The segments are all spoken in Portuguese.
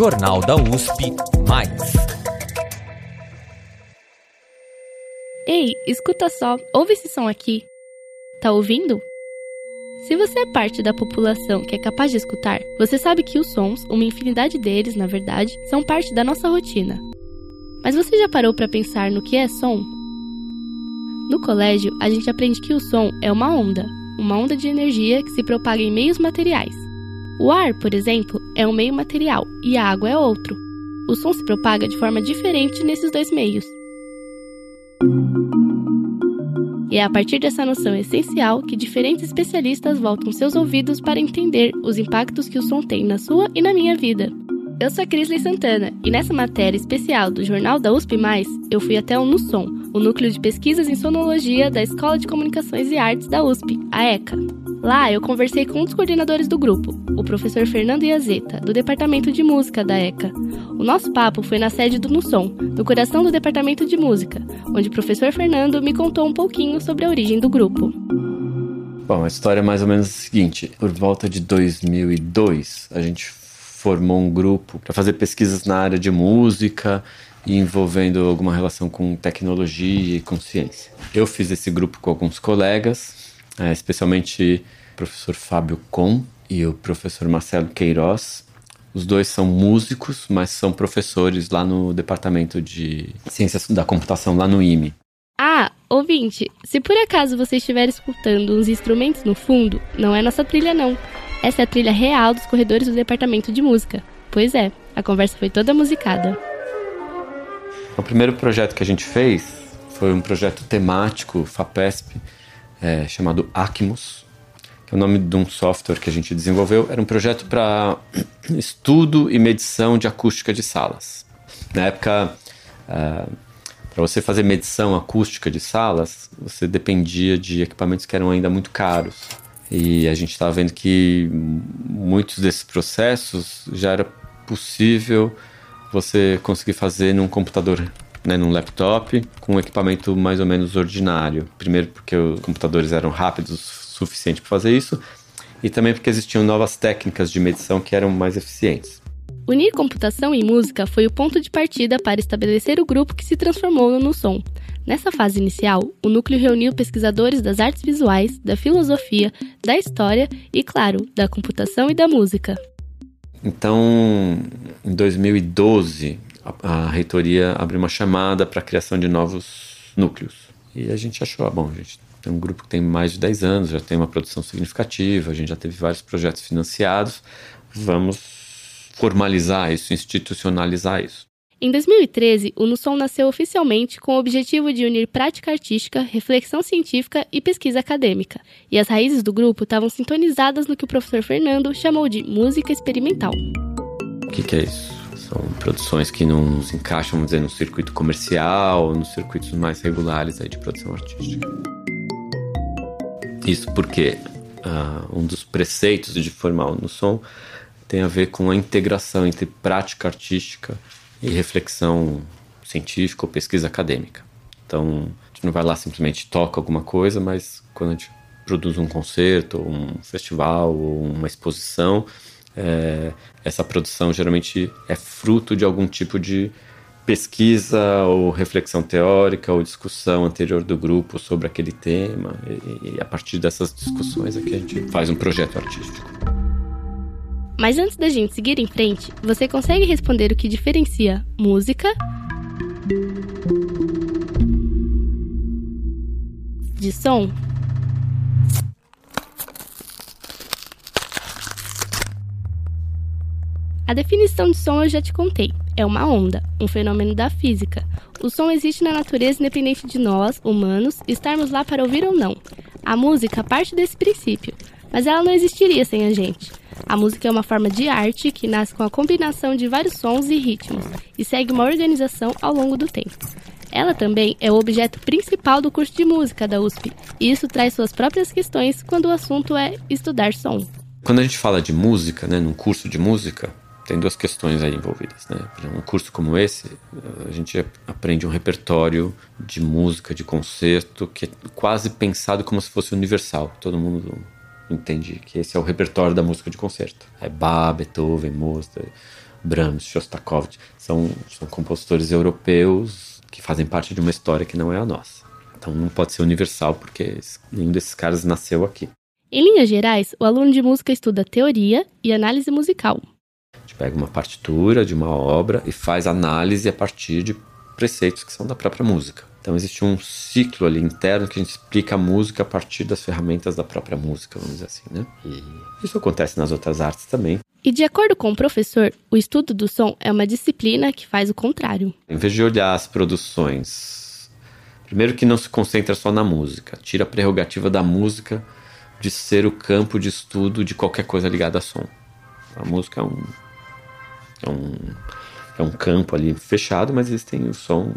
Jornal da USP Mais. Ei, escuta só, ouve esse som aqui. Tá ouvindo? Se você é parte da população que é capaz de escutar, você sabe que os sons, uma infinidade deles, na verdade, são parte da nossa rotina. Mas você já parou para pensar no que é som? No colégio, a gente aprende que o som é uma onda, uma onda de energia que se propaga em meios materiais. O ar, por exemplo, é um meio material e a água é outro. O som se propaga de forma diferente nesses dois meios. E é a partir dessa noção essencial que diferentes especialistas voltam seus ouvidos para entender os impactos que o som tem na sua e na minha vida. Eu sou a Crisley Santana e nessa matéria especial do Jornal da USP+, eu fui até o NUSOM, o Núcleo de Pesquisas em Sonologia da Escola de Comunicações e Artes da USP, a ECA. Lá eu conversei com um dos coordenadores do grupo, o professor Fernando Iazeta, do Departamento de Música da ECA. O nosso papo foi na sede do NUSOM, no coração do Departamento de Música, onde o professor Fernando me contou um pouquinho sobre a origem do grupo. Bom, a história é mais ou menos a seguinte: por volta de 2002, a gente formou um grupo para fazer pesquisas na área de música envolvendo alguma relação com tecnologia e com ciência. Eu fiz esse grupo com alguns colegas, é, especialmente o professor Fábio Com e o professor Marcelo Queiroz. Os dois são músicos, mas são professores lá no departamento de ciências da computação, lá no IME. Ah, ouvinte, se por acaso você estiver escutando uns instrumentos no fundo, não é nossa trilha não. Essa é a trilha real dos corredores do departamento de música. Pois é, a conversa foi toda musicada. O primeiro projeto que a gente fez foi um projeto temático, FAPESP, é, chamado Acmos, que é o nome de um software que a gente desenvolveu. Era um projeto para estudo e medição de acústica de salas. Na época, uh, para você fazer medição acústica de salas, você dependia de equipamentos que eram ainda muito caros. E a gente estava vendo que muitos desses processos já era possível você conseguir fazer num computador, né, num laptop, com um equipamento mais ou menos ordinário. Primeiro porque os computadores eram rápidos o suficiente para fazer isso, e também porque existiam novas técnicas de medição que eram mais eficientes. Unir computação e música foi o ponto de partida para estabelecer o grupo que se transformou no Som. Nessa fase inicial, o núcleo reuniu pesquisadores das artes visuais, da filosofia, da história e, claro, da computação e da música. Então, em 2012, a, a reitoria abriu uma chamada para a criação de novos núcleos. E a gente achou, ah, bom, a gente tem um grupo que tem mais de 10 anos, já tem uma produção significativa, a gente já teve vários projetos financiados, vamos formalizar isso, institucionalizar isso. Em 2013, o NUSOM nasceu oficialmente com o objetivo de unir prática artística, reflexão científica e pesquisa acadêmica. E as raízes do grupo estavam sintonizadas no que o professor Fernando chamou de música experimental. O que, que é isso? São produções que não se encaixam, vamos dizer, no circuito comercial, nos circuitos mais regulares aí de produção artística. Isso porque uh, um dos preceitos de formar o NUSOM tem a ver com a integração entre prática artística e reflexão científica ou pesquisa acadêmica. Então, a gente não vai lá simplesmente toca alguma coisa, mas quando a gente produz um concerto, um festival ou uma exposição, é, essa produção geralmente é fruto de algum tipo de pesquisa ou reflexão teórica ou discussão anterior do grupo sobre aquele tema e, e a partir dessas discussões é que a gente faz um projeto artístico. Mas antes da gente seguir em frente, você consegue responder o que diferencia música de som? A definição de som eu já te contei. É uma onda, um fenômeno da física. O som existe na natureza independente de nós, humanos, estarmos lá para ouvir ou não. A música parte desse princípio, mas ela não existiria sem a gente. A música é uma forma de arte que nasce com a combinação de vários sons e ritmos e segue uma organização ao longo do tempo. Ela também é o objeto principal do curso de música da USP, e isso traz suas próprias questões quando o assunto é estudar som. Quando a gente fala de música, né, num curso de música, tem duas questões aí envolvidas, né? Um curso como esse, a gente aprende um repertório de música, de concerto, que é quase pensado como se fosse universal. Todo mundo entende que esse é o repertório da música de concerto. É Bach, Beethoven, Mozart, Brahms, Shostakovich. São, são compositores europeus que fazem parte de uma história que não é a nossa. Então não pode ser universal porque nenhum desses caras nasceu aqui. Em linhas gerais, o aluno de música estuda teoria e análise musical. A gente pega uma partitura de uma obra e faz análise a partir de preceitos que são da própria música. Então existe um ciclo ali interno que a gente explica a música a partir das ferramentas da própria música, vamos dizer assim, né? E isso acontece nas outras artes também. E de acordo com o professor, o estudo do som é uma disciplina que faz o contrário. Em vez de olhar as produções, primeiro que não se concentra só na música, tira a prerrogativa da música de ser o campo de estudo de qualquer coisa ligada a som. A música é um é um, é um campo ali fechado, mas existem o som,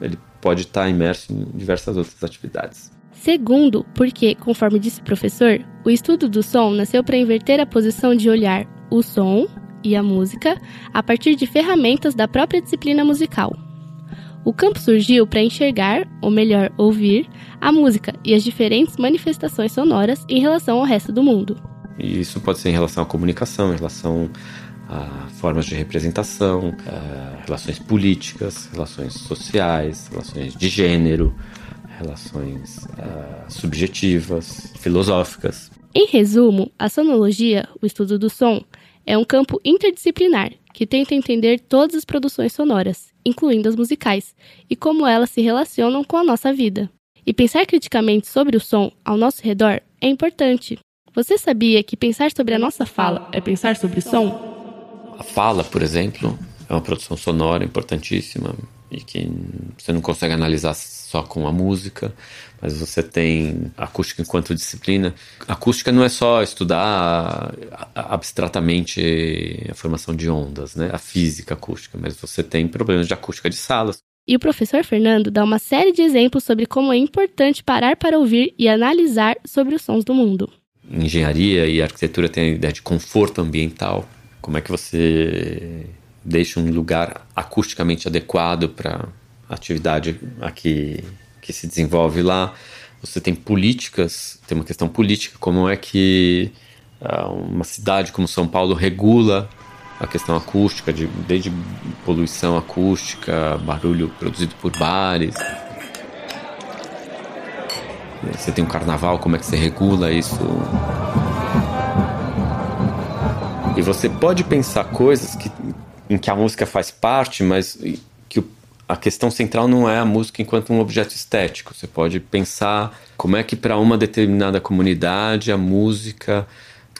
ele pode estar imerso em diversas outras atividades. Segundo, porque, conforme disse o professor, o estudo do som nasceu para inverter a posição de olhar o som e a música a partir de ferramentas da própria disciplina musical. O campo surgiu para enxergar, ou melhor, ouvir, a música e as diferentes manifestações sonoras em relação ao resto do mundo. E isso pode ser em relação à comunicação, em relação a formas de representação, relações políticas, relações sociais, relações de gênero, relações subjetivas, filosóficas. Em resumo, a sonologia, o estudo do som, é um campo interdisciplinar que tenta entender todas as produções sonoras, incluindo as musicais, e como elas se relacionam com a nossa vida. E pensar criticamente sobre o som ao nosso redor é importante. Você sabia que pensar sobre a nossa fala é pensar sobre som? A fala, por exemplo, é uma produção sonora importantíssima e que você não consegue analisar só com a música, mas você tem acústica enquanto disciplina. Acústica não é só estudar abstratamente a formação de ondas, né? a física acústica, mas você tem problemas de acústica de salas. E o professor Fernando dá uma série de exemplos sobre como é importante parar para ouvir e analisar sobre os sons do mundo. Engenharia e arquitetura têm a ideia de conforto ambiental, como é que você deixa um lugar acusticamente adequado para a atividade aqui que se desenvolve lá? Você tem políticas, tem uma questão política, como é que uh, uma cidade como São Paulo regula a questão acústica, de, desde poluição acústica, barulho produzido por bares. Você tem um carnaval, como é que você regula isso? E você pode pensar coisas que, em que a música faz parte, mas que a questão central não é a música enquanto um objeto estético. Você pode pensar como é que para uma determinada comunidade a música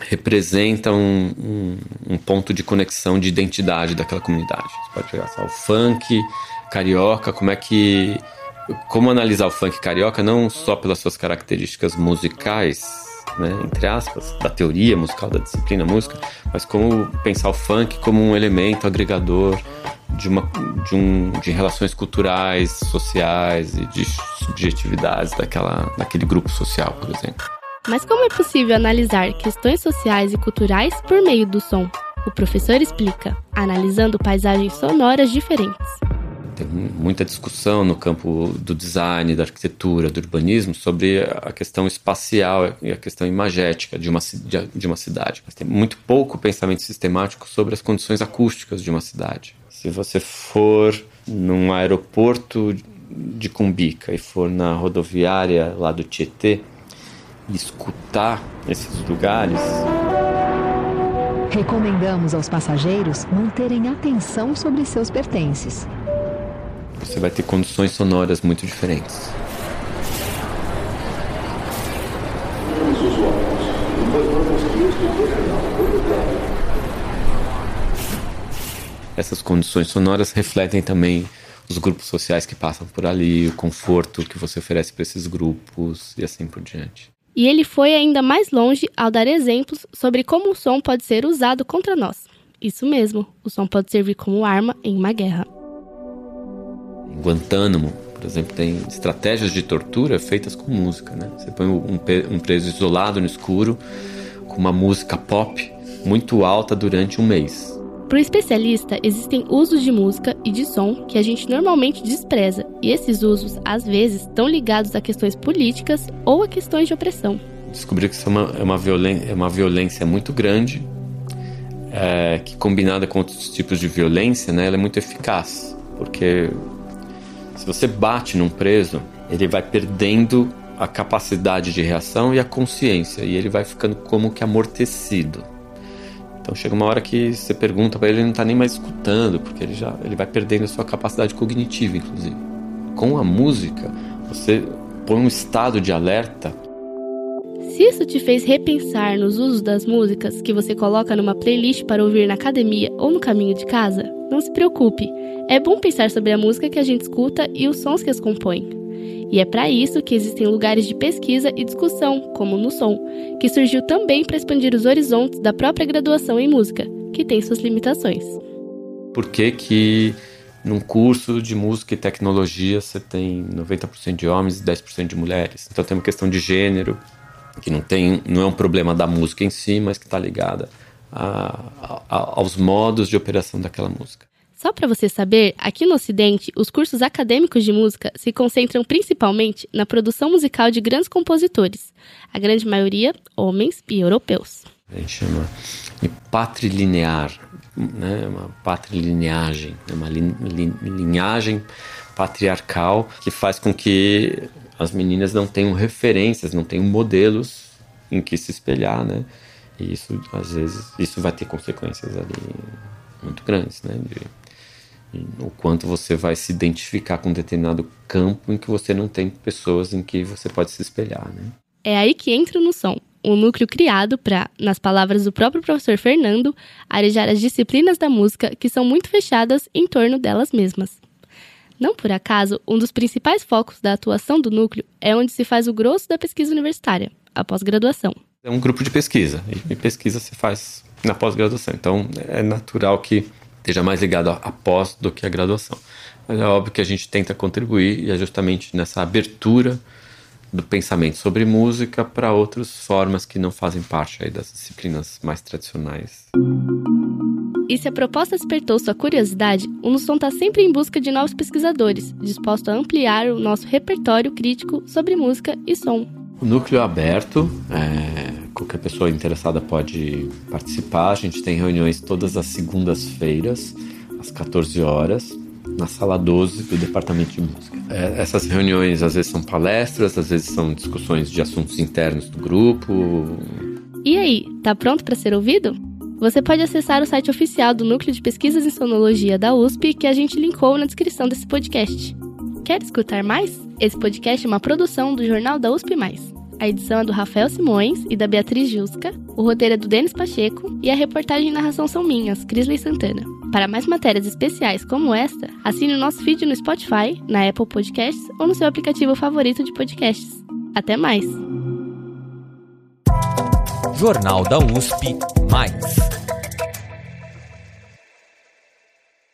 representa um, um, um, ponto de conexão de identidade daquela comunidade. Você pode pegar o funk carioca, como é que como analisar o funk carioca não só pelas suas características musicais né, entre aspas, da teoria musical, da disciplina música, mas como pensar o funk como um elemento agregador de, uma, de, um, de relações culturais, sociais e de subjetividades daquela, daquele grupo social, por exemplo. Mas como é possível analisar questões sociais e culturais por meio do som? O professor explica, analisando paisagens sonoras diferentes. Tem muita discussão no campo do design, da arquitetura, do urbanismo sobre a questão espacial e a questão imagética de uma, de uma cidade. Mas tem muito pouco pensamento sistemático sobre as condições acústicas de uma cidade. Se você for num aeroporto de Cumbica e for na rodoviária lá do Tietê e escutar esses lugares. Recomendamos aos passageiros manterem atenção sobre seus pertences você vai ter condições sonoras muito diferentes. Essas condições sonoras refletem também os grupos sociais que passam por ali, o conforto que você oferece para esses grupos e assim por diante. E ele foi ainda mais longe ao dar exemplos sobre como o som pode ser usado contra nós. Isso mesmo, o som pode servir como arma em uma guerra. Guantánamo, por exemplo, tem estratégias de tortura feitas com música. Né? Você põe um, um preso isolado no escuro com uma música pop muito alta durante um mês. Para o especialista, existem usos de música e de som que a gente normalmente despreza, e esses usos, às vezes, estão ligados a questões políticas ou a questões de opressão. descobri que isso é uma, é uma, violen é uma violência muito grande, é, que combinada com outros tipos de violência, né, ela é muito eficaz. Porque se você bate num preso, ele vai perdendo a capacidade de reação e a consciência, e ele vai ficando como que amortecido. Então chega uma hora que você pergunta para ele, ele não está nem mais escutando, porque ele já ele vai perdendo a sua capacidade cognitiva, inclusive. Com a música, você põe um estado de alerta se isso te fez repensar nos usos das músicas que você coloca numa playlist para ouvir na academia ou no caminho de casa, não se preocupe. É bom pensar sobre a música que a gente escuta e os sons que as compõem. E é para isso que existem lugares de pesquisa e discussão, como no Som, que surgiu também para expandir os horizontes da própria graduação em música, que tem suas limitações. Por que que num curso de música e tecnologia você tem 90% de homens e 10% de mulheres? Então tem uma questão de gênero, que não tem, não é um problema da música em si, mas que está ligada a, a, aos modos de operação daquela música. Só para você saber, aqui no Ocidente, os cursos acadêmicos de música se concentram principalmente na produção musical de grandes compositores, a grande maioria homens e europeus. A gente chama de patrilinear, né? uma patrilineagem, uma linhagem patriarcal que faz com que as meninas não tenham referências, não tenham modelos em que se espelhar, né? E isso, às vezes, isso vai ter consequências ali muito grandes, né? De, o quanto você vai se identificar com um determinado campo em que você não tem pessoas em que você pode se espelhar, né? É aí que entra no som, um núcleo criado para, nas palavras do próprio professor Fernando, arejar as disciplinas da música que são muito fechadas em torno delas mesmas. Não por acaso, um dos principais focos da atuação do núcleo é onde se faz o grosso da pesquisa universitária, a pós-graduação. É um grupo de pesquisa, e pesquisa se faz na pós-graduação. Então, é natural que esteja mais ligado à pós do que à graduação. Mas é óbvio que a gente tenta contribuir e é justamente nessa abertura do pensamento sobre música para outras formas que não fazem parte aí das disciplinas mais tradicionais. E se a proposta despertou sua curiosidade, o Nusson está sempre em busca de novos pesquisadores, disposto a ampliar o nosso repertório crítico sobre música e som. Núcleo aberto, é, qualquer pessoa interessada pode participar. A gente tem reuniões todas as segundas-feiras, às 14 horas, na sala 12 do Departamento de Música. É, essas reuniões às vezes são palestras, às vezes são discussões de assuntos internos do grupo. E aí, tá pronto para ser ouvido? Você pode acessar o site oficial do Núcleo de Pesquisas em Sonologia da USP, que a gente linkou na descrição desse podcast. Quer escutar mais? Esse podcast é uma produção do Jornal da USP. A edição é do Rafael Simões e da Beatriz Jusca, o roteiro é do Denis Pacheco e a reportagem e narração são minhas, Crisley Santana. Para mais matérias especiais como esta, assine o nosso feed no Spotify, na Apple Podcasts ou no seu aplicativo favorito de podcasts. Até mais! Jornal da USP Mais.